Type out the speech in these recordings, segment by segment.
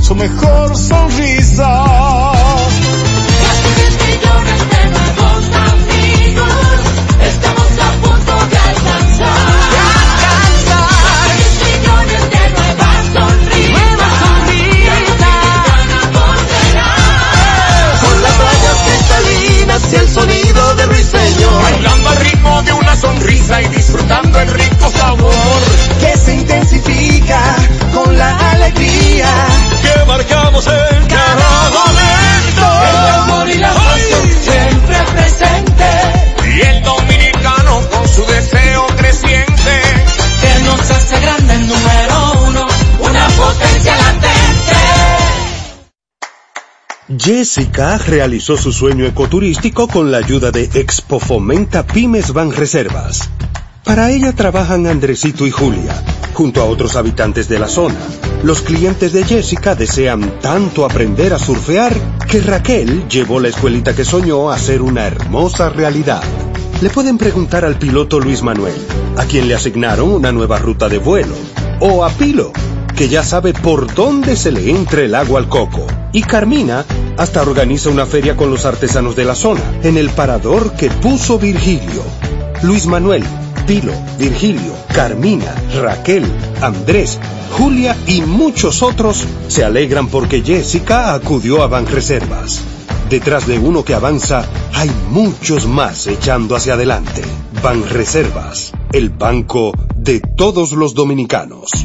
su mejor sonrisa. Jessica realizó su sueño ecoturístico con la ayuda de Expo Fomenta Pymes Ban Reservas. Para ella trabajan Andresito y Julia, junto a otros habitantes de la zona. Los clientes de Jessica desean tanto aprender a surfear que Raquel llevó la escuelita que soñó a ser una hermosa realidad. Le pueden preguntar al piloto Luis Manuel, a quien le asignaron una nueva ruta de vuelo, o a Pilo, que ya sabe por dónde se le entra el agua al coco. Y Carmina hasta organiza una feria con los artesanos de la zona, en el parador que puso Virgilio. Luis Manuel, Pilo, Virgilio, Carmina, Raquel, Andrés, Julia y muchos otros se alegran porque Jessica acudió a Banreservas. Detrás de uno que avanza, hay muchos más echando hacia adelante. Banreservas, el banco de todos los dominicanos.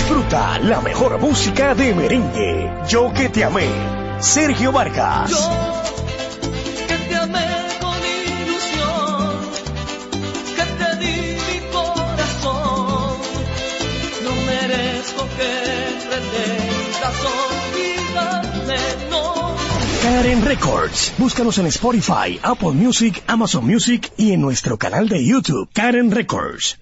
Disfruta la mejor música de merengue. Yo que te amé. Sergio Vargas. que te amé con ilusión, que te di mi corazón. No merezco que pretendas olvidarme, no. Karen Records. Búscanos en Spotify, Apple Music, Amazon Music y en nuestro canal de YouTube, Karen Records.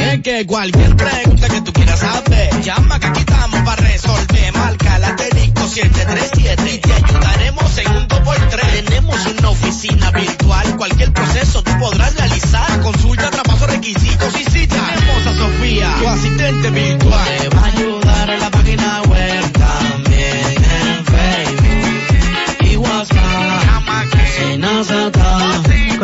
Es que cualquier pregunta que tú quieras saber, llama que aquí estamos para resolver. Marca la asterisco 737 y te ayudaremos en un 2x3. Tenemos una oficina virtual, cualquier proceso tú podrás realizar. Consulta, traspaso, requisitos y si tenemos a Sofía, tu asistente virtual. Te va a ayudar en la página web también en Facebook y WhatsApp. Senazata.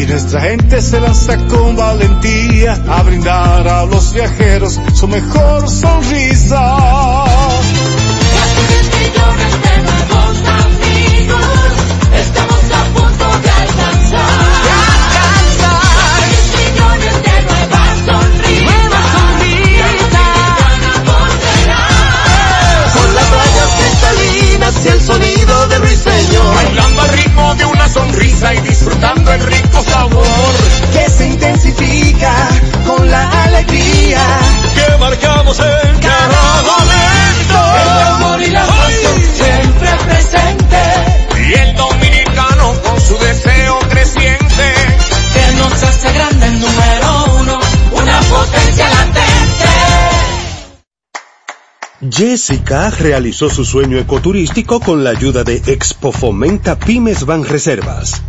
Y nuestra gente se lanza con valentía a brindar a los viajeros su mejor sonrisa. sonido de ruiseñor. Bailando una sonrisa y disfrutando el rico sabor. Que se intensifica con la alegría. Jessica realizó su sueño ecoturístico con la ayuda de Expo Fomenta Pymes Van Reservas.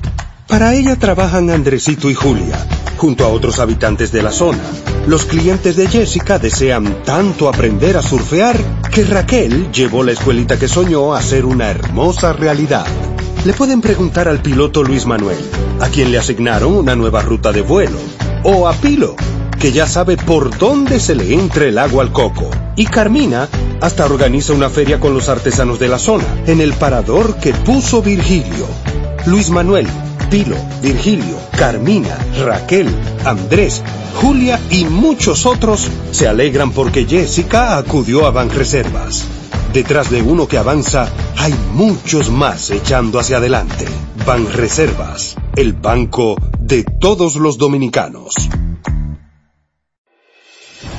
Para ella trabajan Andresito y Julia, junto a otros habitantes de la zona. Los clientes de Jessica desean tanto aprender a surfear que Raquel llevó la escuelita que soñó a ser una hermosa realidad. Le pueden preguntar al piloto Luis Manuel, a quien le asignaron una nueva ruta de vuelo, o a Pilo, que ya sabe por dónde se le entra el agua al coco. Y Carmina hasta organiza una feria con los artesanos de la zona, en el parador que puso Virgilio. Luis Manuel, Pilo, Virgilio, Carmina, Raquel, Andrés, Julia y muchos otros se alegran porque Jessica acudió a Banreservas. Detrás de uno que avanza, hay muchos más echando hacia adelante. Banreservas, el banco de todos los dominicanos.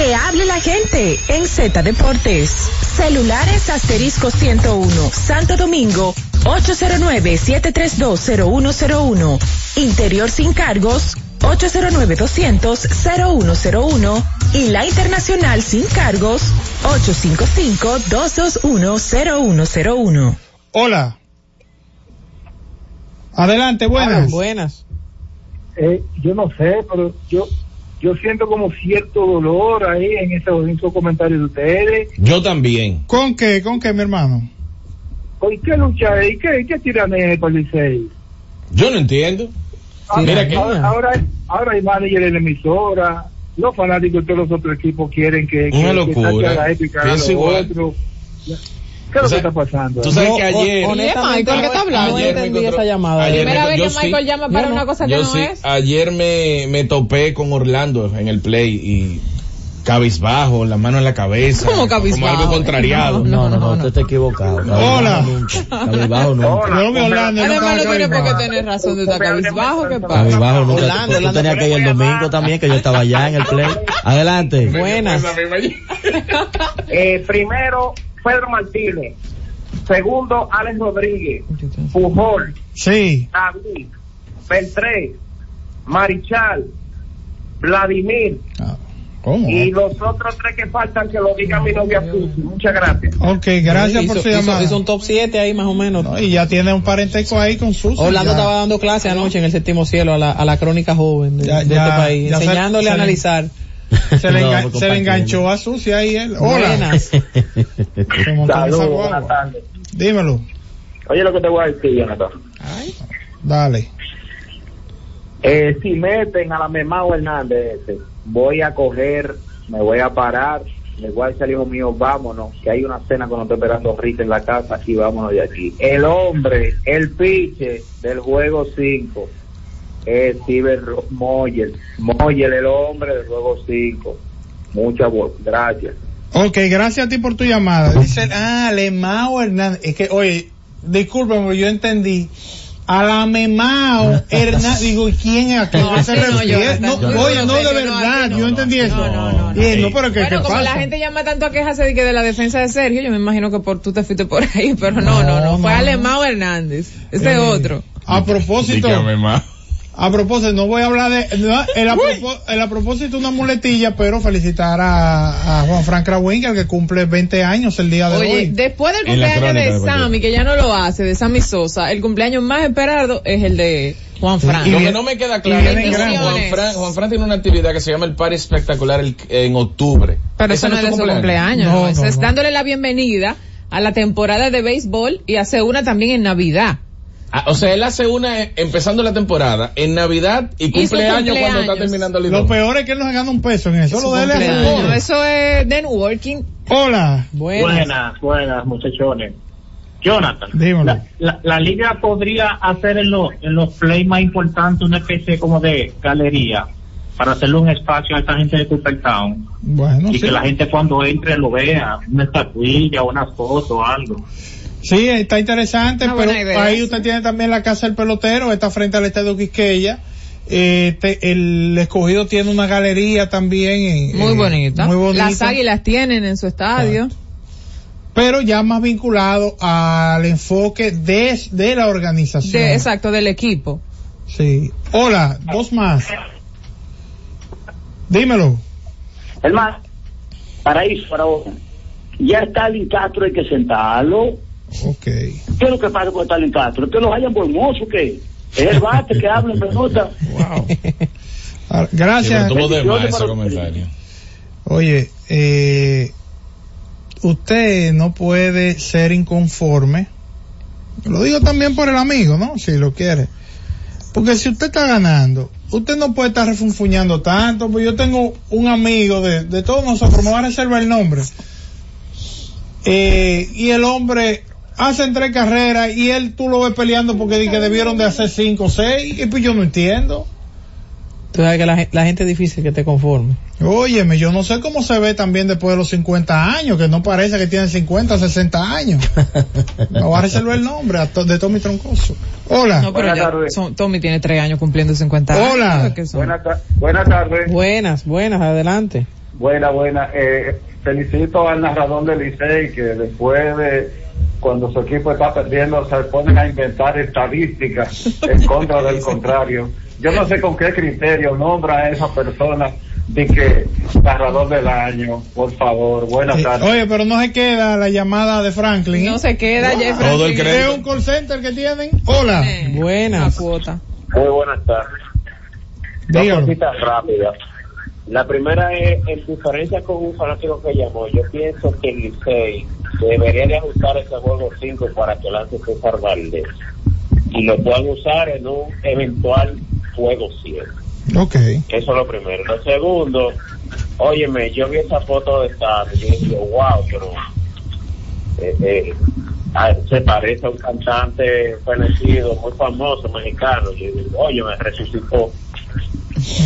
Que hable la gente en Z Deportes. Celulares asterisco 101, Santo Domingo, 809-7320101. Interior sin cargos, 809-200-0101. Y la internacional sin cargos, 855-221-0101. Hola. Adelante, buenas. buenas. Eh, yo no sé, pero yo yo siento como cierto dolor ahí en esos, en esos comentarios de ustedes. Yo también. ¿Con qué? ¿Con qué, mi hermano? ¿Y qué lucha? ¿Y qué, qué tiranía es por Licey? Yo no entiendo. Ahora, Mira que- ahora, ahora, ahora hay manager en la emisora. Los fanáticos de todos los otros equipos quieren que, que, Una que locura. la épica los otros. ¿Qué es lo que está pasando? tú sabes que ayer- Michael, ¿qué está hablando? No Ayer me entendí encontró- esa llamada. ayer Primera me- vez yo que sí. Michael llama para Yo una no. cosa que Yo no sí. es. Ayer me, me topé con Orlando en el play y cabizbajo, la mano en la cabeza. ¿Cómo cabizbajo? Como algo contrariado. No, no, no, usted está equivocado. Hola. Cabizbajo nunca. Yo vi a Orlando, no Además, no tiene por qué tener razón de estar cabizbajo. ¿Qué pasa? Cabizbajo nunca. Orlando, tú tenías que ir el domingo también, que yo estaba allá en el play. Adelante. Buenas. Eh, primero, Pedro Martínez. Segundo, Alex Rodríguez. Pujol. Sí. David. Beltré. Marichal. Vladimir. ¿Cómo? Y los otros tres que faltan, que lo diga mi novia Susi. Muchas gracias. Ok, gracias por su hizo- llamada. hizo un top 7 ahí más o menos. No, y ya tiene un parentesco ahí con Susi. Orlando ya. estaba dando clase anoche en el séptimo cielo a la, a la crónica joven de, Ya- de ya- este país, enseñándole se a analizar. Se le, se enganchó a Susi ahí él. Hola. Buenas. Se montó en esa Saludos, buenas tardes. Dímelo. Oye, lo que te voy a decir, Jonathan. Dale. Eh, si meten a la Memao Hernández ese, voy a coger me voy a parar, le voy a decir al hijo mío, vámonos, que hay una cena cuando estoy esperando Rita en la casa y vámonos de aquí. El hombre, el piche del juego 5 es Steven Ro- Moyer. Moyer, el hombre del juego 5. Muchas gracias. Ok, gracias a ti por tu llamada. Dice, ah, Lemao Hernández. Es que, oye, discúlpame, yo entendí. A la Memao Hernández. Digo, ¿y quién es aquí? No, ¿Qué se así no. No, oye, no, de verdad, yo entendí eso. no, no, pero ¿qué, bueno, qué como pasa? la gente llama tanto a quejarse de que de la defensa de Sergio, yo me imagino que por tú te fuiste por ahí, pero no, no, no, fue no. Alemão Hernández, ese Eh, otro. A propósito, Dígame. A propósito, no voy a hablar de, no, el, a, propo- el a propósito una muletilla, pero felicitar a, a Juan Frank Krawinkel que cumple 20 años el día de Oye, hoy. después del cumpleaños de. Sammy, que ya no lo hace, de Sammy Sosa, el cumpleaños más esperado es el de Juan Frank. Lo que no me queda claro es que. Juan Fran, Juan Fran tiene una actividad que se llama el Party Espectacular el- en octubre. Pero ¿Ese eso no es de su cumpleaños, no, es dándole la bienvenida a la temporada de béisbol y hace una también en Navidad. Ah, o sea, él hace una eh, empezando la temporada en Navidad y su cumpleaños cuando está cumpleaños. terminando el Lo lidón. peor es que él no se gana un peso en eso, lo de él es cumpleaños. Eso es networking. Hola. Buenas, buenas, muchachones. Jonathan, Dímelo. la, la, la liga podría hacer en, los en los plays más importantes una especie como de galería para hacerle un espacio a esta gente de Cooperstown Bueno, y sí. que la gente cuando entre lo vea, una estatuilla, una foto o algo. Sí, está interesante, Una pero idea, ahí sí. usted tiene también la casa del pelotero, está frente al estadio Quisqueya. Eh, te- el escogido tiene una galería también. en- Muy en- bonita. Muy bonita. Las águilas tienen en su estadio. Pero ya más vinculado al enfoque de, de la organización. De, exacto, del equipo. Sí. Hola, dos más. Dímelo. Hermano, paraíso para vos. Ya Stalin Castro hay que sentarlo. Ok. ¿Qué es lo que pasa con Stalin Castro? ¿Que los hayan por mozo qué? Es el bate que habla en pelota. Ah, Gracias. Sí, de más ese comentario. Oye, eh, usted no puede ser inconforme. Lo digo también por el amigo, ¿no? Si lo quiere. Porque si usted está ganando, usted no puede estar refunfuñando tanto. Pues yo tengo un amigo de, de todos nosotros, me va a reservar el nombre. Eh, y el hombre hace tres carreras y él tú lo ves peleando porque di que debieron de hacer cinco o seis. Y pues yo no entiendo. Tú sabes que la, gen- la gente es difícil que te conforme. Óyeme, yo no sé cómo se ve también después de los 50 años, que no parece que tiene 50, 60 años. Me voy a reservar el nombre a to- de Tommy Troncoso. Hola. No, pero ya son- Tommy tiene tres años cumpliendo 50 años. Hola. buenas tardes. Buenas, buenas, adelante. Buena, buena. Eh, felicito al narrador del Licey que después de cuando su equipo está perdiendo se ponen a inventar estadísticas en contra del contrario. Yo no sé con qué criterio nombra a esa persona de que narrador del año, por favor. Buenas tardes. oye, pero no se queda la llamada de Franklin. ¿eh? No se queda, Jeff Todo el crédito. Es un call center que tienen. Hola. Buenas. cuota. Muy buenas tardes. Dos cositas rápidas. La primera es en diferencia con un fanático que llamó. Yo pienso que el Licey debería de ajustar ese juego 5 para que lance César Valdés. Y lo puedan usar en un eventual juego 7. Ok. Eso es lo primero. Lo segundo, óyeme, yo vi esa foto de Sammy y dije, wow, pero eh, eh, ah, se parece a un cantante fenecido, muy famoso, mexicano. Y yo digo, oye, me resucitó.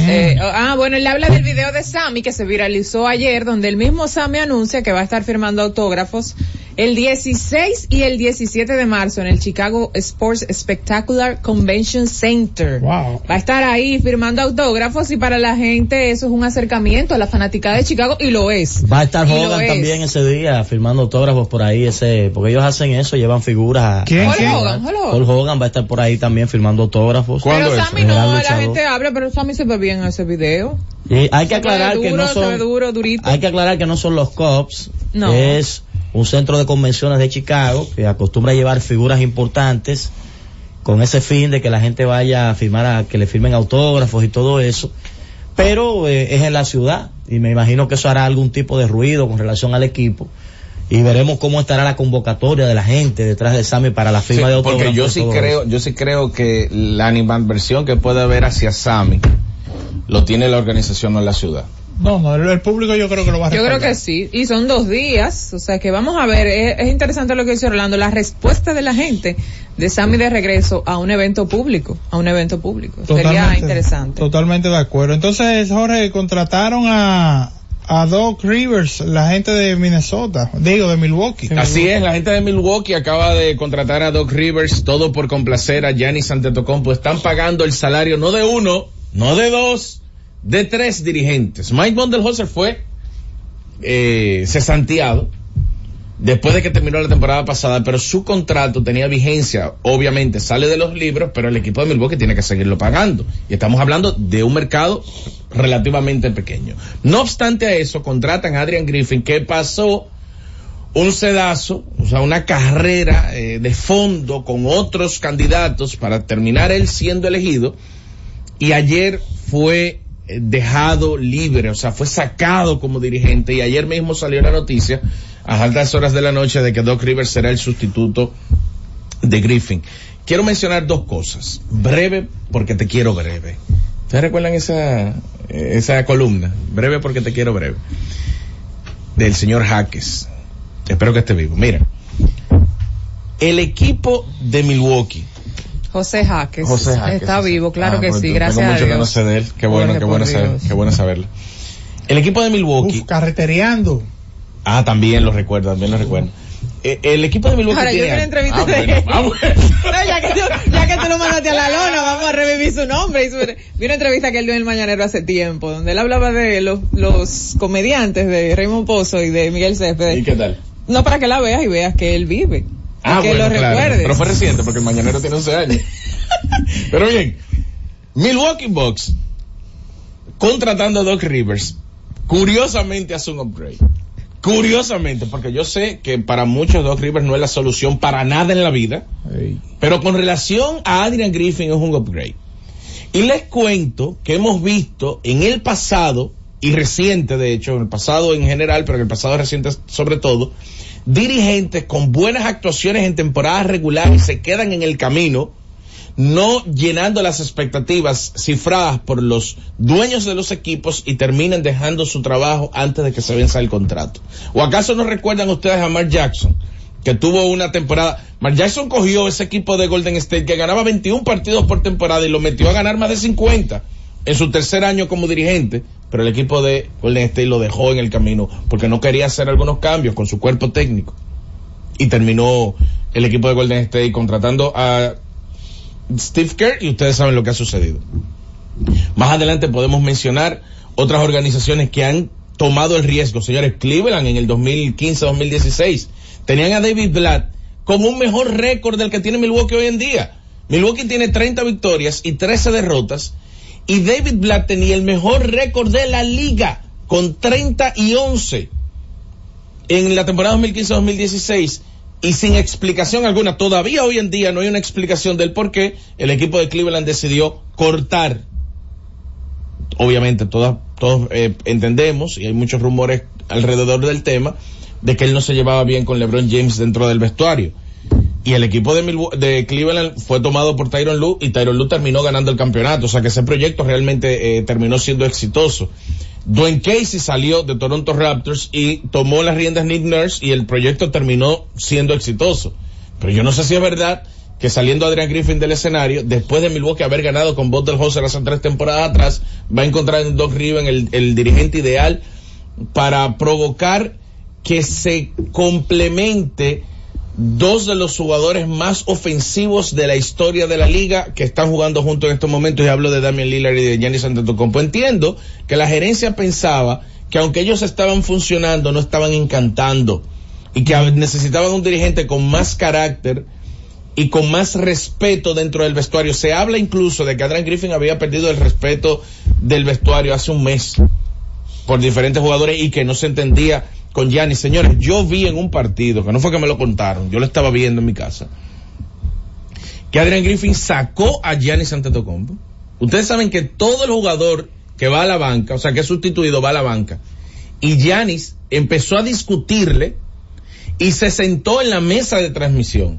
Eh, ah, bueno, él habla del video de Sammy que se viralizó ayer, donde el mismo Sammy anuncia que va a estar firmando autógrafos el 16 y el 17 de marzo en el Chicago Sports Spectacular Convention Center. Wow. Va a estar ahí firmando autógrafos y para la gente eso es un acercamiento a la fanaticada de Chicago y lo es. Va a estar Hogan es. también ese día firmando autógrafos por ahí, ese, porque ellos hacen eso, llevan figuras. a- ¿Quién, quién? Hogan, Hulk Hogan. Va a estar por ahí también firmando autógrafos. Pero Sammy no, la gente habla, pero Sammy se ve bien en ese video. Y hay que aclarar que no son, duro, durito. hay que aclarar que no son los Cops, No. es un centro de convenciones de Chicago que acostumbra a llevar figuras importantes con ese fin de que la gente vaya a firmar, a que le firmen autógrafos y todo eso. Pero eh, es en la ciudad y me imagino que eso hará algún tipo de ruido con relación al equipo. Y veremos cómo estará la convocatoria de la gente detrás de Sammy para la firma Sí, de autógrafos. porque yo sí creo, eso. yo sí creo que la animadversión que puede haber hacia Sammy lo tiene la organización no la ciudad. No, no, el, el público yo creo que lo va a Yo creo que sí, y son dos días, o sea que vamos a ver, es, es interesante lo que dice Orlando, la respuesta de la gente de Sammy de regreso a un evento público, a un evento público. Sería interesante. Totalmente de acuerdo. Entonces, Jorge, contrataron a, a Doc Rivers, la gente de Minnesota, digo, de Milwaukee. Así es, la gente de Milwaukee acaba de contratar a Doc Rivers, todo por complacer a Giannis Antetokounmpo. Están pagando el salario no de uno, no de dos, de tres dirigentes. Mike Bundelhoser fue eh, cesanteado después de que terminó la temporada pasada, pero su contrato tenía vigencia, obviamente sale de los libros, pero el equipo de Milwaukee tiene que seguirlo pagando. Y estamos hablando de un mercado relativamente pequeño. No obstante a eso, contratan a Adrian Griffin, que pasó un sedazo, o sea, una carrera eh, de fondo con otros candidatos para terminar él siendo elegido, y ayer fue dejado libre, o sea, fue sacado como dirigente, y ayer mismo salió la noticia a altas horas de la noche de que Doc Rivers será el sustituto de Griffin. Quiero mencionar dos cosas. Breve porque te quiero breve. ¿Ustedes recuerdan esa, esa columna? Breve porque te quiero breve. Del señor Jaques. Espero que esté vivo. Mira. El equipo de Milwaukee. José Jaques, José Jaques, está vivo, claro Ah, que sí, tengo gracias a mucho que Dios. no sé de él. Qué bueno, Jorge, qué por bueno, saber, Dios. qué bueno saberlo. El equipo de Milwaukee. carretereando. Ah, también lo recuerdo, también lo recuerdo. Eh, el equipo de Milwaukee Ahora, yo tiene- una entrevista Ah, de bueno, él. ah, bueno. No, ya, que tú, ya que tú lo mandaste a la lona, vamos a revivir su nombre. Y su, vi una entrevista que él dio en el Mañanero hace tiempo, donde él hablaba de los, los comediantes de Raymond Pozo y de Miguel Céspedes. ¿Y qué tal? No para que la veas y veas que él vive. Ah, que bueno, lo claro. recuerdes. Pero fue reciente porque el mañanero tiene 11 años. Pero bien, Milwaukee Bucks contratando a Doc Rivers, curiosamente hace un upgrade. Curiosamente, porque yo sé que para muchos Doc Rivers no es la solución para nada en la vida, pero con relación a Adrian Griffin es un upgrade. Y les cuento que hemos visto en el pasado, y reciente de hecho, en el pasado en general, pero en el pasado reciente sobre todo, dirigentes con buenas actuaciones en temporadas regulares se quedan en el camino, no llenando las expectativas cifradas por los dueños de los equipos y terminan dejando su trabajo antes de que se venza el contrato. ¿O acaso no recuerdan ustedes a Mark Jackson? que tuvo una temporada. Mark Jackson cogió ese equipo de Golden State que ganaba 21 partidos por temporada y lo metió a ganar más de 50 en su tercer año como dirigente, pero el equipo de Golden State lo dejó en el camino porque no quería hacer algunos cambios con su cuerpo técnico. Y terminó el equipo de Golden State contratando a Steve Kerr y ustedes saben lo que ha sucedido. Más adelante podemos mencionar otras organizaciones que han tomado el riesgo. Señores, Cleveland en el 2015-2016 tenían a David Blatt con un mejor récord del que tiene Milwaukee hoy en día. Milwaukee tiene 30 victorias y 13 derrotas y David Blatt tenía el mejor récord de la liga con 30 y 11 en la temporada 2015-2016 y sin explicación alguna. Todavía hoy en día no hay una explicación del por qué el equipo de Cleveland decidió cortar. Obviamente todos eh, entendemos y hay muchos rumores alrededor del tema de que él no se llevaba bien con LeBron James dentro del vestuario. Y el equipo de, Cleveland fue tomado por Tyron Lue y Tyron Lue terminó ganando el campeonato. O sea que ese proyecto realmente eh, terminó siendo exitoso. Dwayne Casey salió de Toronto Raptors y tomó las riendas Nick Nurse y el proyecto terminó siendo exitoso. Pero yo no sé si es verdad que saliendo Adrian Griffin del escenario, después de Milwaukee haber ganado con Bob Hoser hace tres temporadas atrás, va a encontrar en Doc Rivers el, el dirigente ideal para provocar que se complemente dos de los jugadores más ofensivos de la historia de la liga que están jugando juntos en estos momentos y hablo de Damian Lillard y de Giannis Antetokounmpo. Entiendo que la gerencia pensaba que aunque ellos estaban funcionando no estaban encantando y que necesitaban un dirigente con más carácter y con más respeto dentro del vestuario. Se habla incluso de que Adrian Griffin había perdido el respeto del vestuario hace un mes por diferentes jugadores y que no se entendía con Giannis. Señores, yo vi en un partido, que no fue que me lo contaron, yo lo estaba viendo en mi casa, que Adrian Griffin sacó a Giannis Antetokounmpo. Ustedes saben que todo el jugador que va a la banca, o sea, que es sustituido, va a la banca. Y Giannis empezó a discutirle y se sentó en la mesa de transmisión.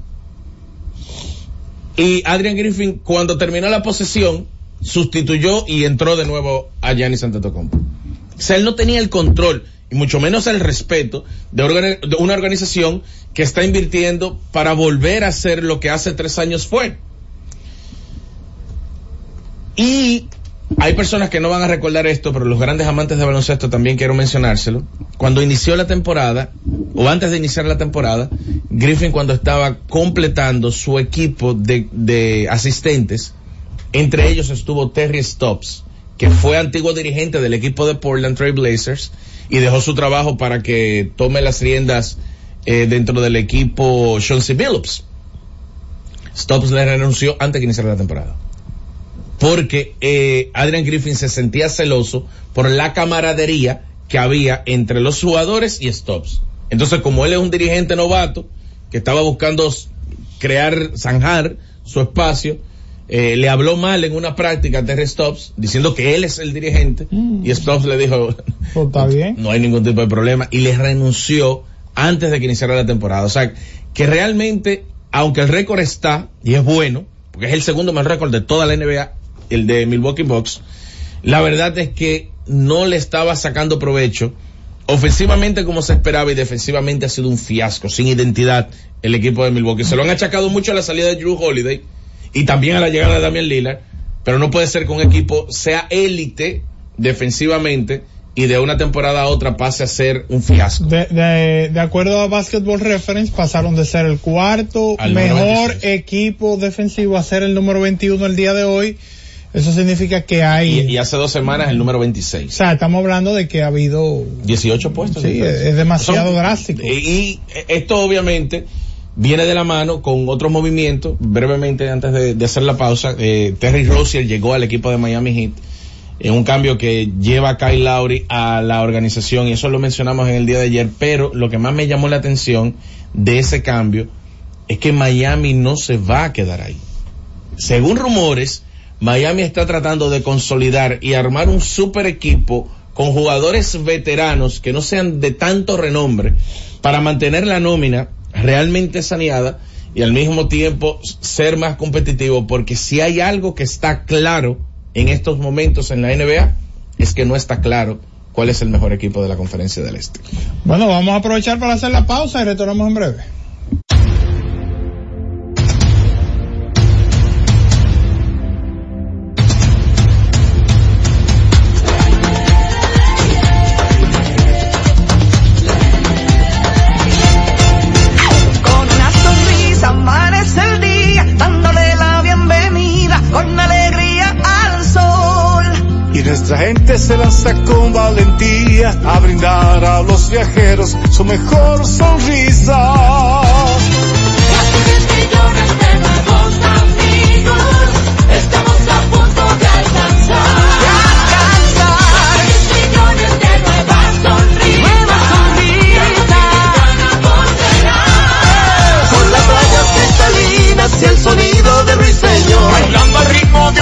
Y Adrian Griffin, cuando terminó la posesión, sustituyó y entró de nuevo a Giannis Antetokounmpo. O sea, él no tenía el control mucho menos el respeto de, una organización que está invirtiendo para volver a ser lo que hace tres años fue. Y hay personas que no van a recordar esto, pero los grandes amantes de baloncesto también quiero mencionárselo. Cuando inició la temporada, o antes de iniciar la temporada, Griffin cuando estaba completando su equipo de, de asistentes, entre ellos estuvo Terry Stops, que fue antiguo dirigente del equipo de Portland Trail Blazers y dejó su trabajo para que tome las riendas eh, dentro del equipo Sean C. Billups. Stops le renunció antes que iniciara la temporada porque eh, Adrian Griffin se sentía celoso por la camaradería que había entre los jugadores y Stops. Entonces, como él es un dirigente novato que estaba buscando crear, zanjar su espacio, eh, le habló mal en una práctica a Terry Stops, diciendo que él es el dirigente, y Stops le dijo, Pues está bien. no hay ningún tipo de problema, y le renunció antes de que iniciara la temporada. O sea, que realmente, aunque el récord está, y es bueno, porque es el segundo mejor récord de toda la NBA, el de Milwaukee Bucks, la verdad es que no le estaba sacando provecho ofensivamente como se esperaba y defensivamente ha sido un fiasco, sin identidad el equipo de Milwaukee. Se lo han achacado mucho a la salida de Drew Holiday y también a la llegada de Damian Lillard, pero no puede ser que un equipo sea élite defensivamente y de una temporada a otra pase a ser un fiasco. De, de, de acuerdo a Basketball Reference, pasaron de ser el cuarto Al mejor 26. equipo defensivo a ser el número 21 el día de hoy. Eso significa que hay... Y, y hace dos semanas el número 26. o sea, estamos hablando de que ha habido... 18 puestos. Sí, diferencia. es demasiado Son- drástico. Y, y esto obviamente viene de la mano con otros movimientos. Brevemente, antes de, de hacer la pausa, eh, Terry Rozier llegó al equipo de Miami Heat en un cambio que lleva a Kyle Lowry a la organización y eso lo mencionamos en el día de ayer, pero lo que más me llamó la atención de ese cambio es que Miami no se va a quedar ahí. Según rumores, Miami está tratando de consolidar y armar un super equipo con jugadores veteranos que no sean de tanto renombre para mantener la nómina realmente saneada y al mismo tiempo ser más competitivo porque si hay algo que está claro en estos momentos en la NBA es que no está claro cuál es el mejor equipo de la conferencia del Este. Bueno, vamos a aprovechar para hacer la pausa y retornamos en breve. Nuestra gente se lanza con valentía a brindar a los viajeros su mejor sonrisa. millones de nuevos amigos, estamos a punto de alcanzar. De alcanzar. millones de nuevas sonrisas. Nuevas sonrisas. Con las playas cristalinas y el sonido de ruiseñor. Bailando al ritmo de